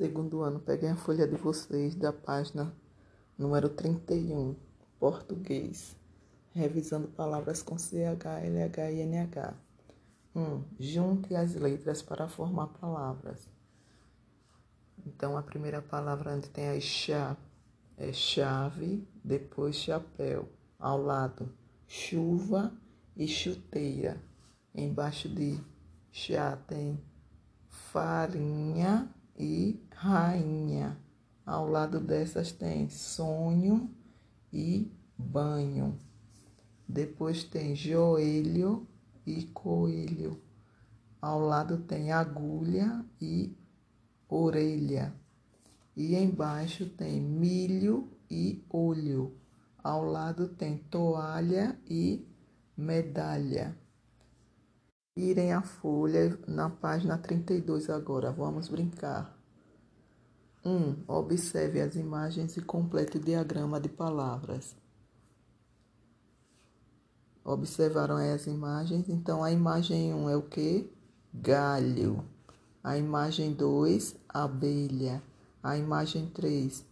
Segundo ano, peguem a folha de vocês da página número 31, português, revisando palavras com CH, LH e NH. 1. Um, junte as letras para formar palavras. Então, a primeira palavra onde tem a chá é chave, depois chapéu. Ao lado, chuva e chuteira. Embaixo de chá tem farinha e rainha. Ao lado dessas tem sonho e banho. Depois tem joelho e coelho. Ao lado tem agulha e orelha. E embaixo tem milho e olho. Ao lado tem toalha e medalha. Virem a folha na página 32 agora. Vamos brincar. 1. Um, observe as imagens e complete o diagrama de palavras. Observaram as imagens? Então, a imagem 1 um é o que? Galho. A imagem 2, abelha. A imagem 3,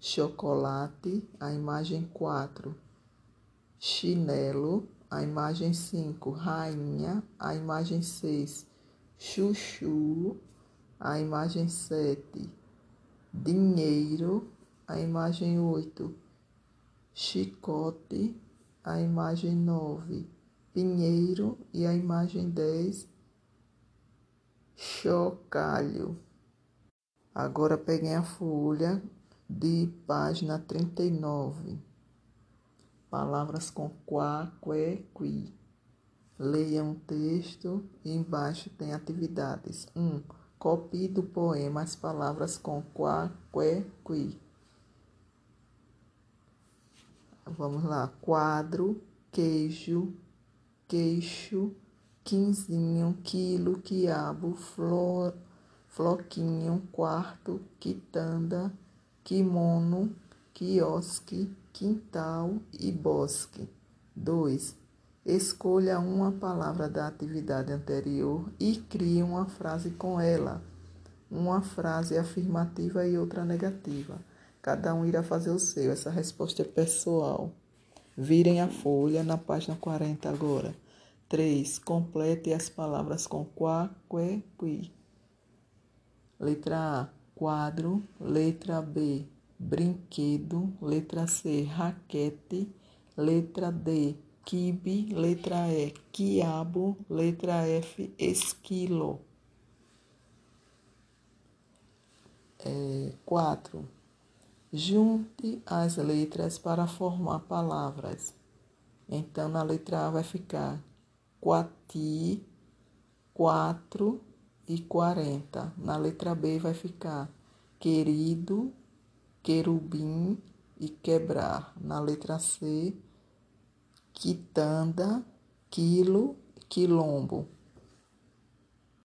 chocolate. A imagem 4, chinelo a imagem 5, rainha, a imagem 6, chuchu, a imagem 7, dinheiro, a imagem 8, chicote, a imagem 9, pinheiro. E a imagem 10, chocalho. Agora peguem a folha de página 39 palavras com quá, qué, qui. Leiam o texto e embaixo tem atividades. 1. Um, copie do poema as palavras com quá, qué, qui. Vamos lá. Quadro, queijo, queixo, quinzinho, quilo, quiabo, flor, floquinho, quarto, quitanda, kimono, quiosque, quintal e bosque. 2. Escolha uma palavra da atividade anterior e crie uma frase com ela. Uma frase afirmativa e outra negativa. Cada um irá fazer o seu. Essa resposta é pessoal. Virem a folha na página 40 agora. 3. Complete as palavras com qua, que, qui. Letra A. Quadro. Letra B brinquedo, letra C, raquete, letra D, quibe, letra E, quiabo, letra F, esquilo. É, quatro. Junte as letras para formar palavras. Então, na letra A vai ficar quati, quatro e quarenta. Na letra B vai ficar querido, querubim e quebrar. Na letra C, quitanda, quilo, quilombo.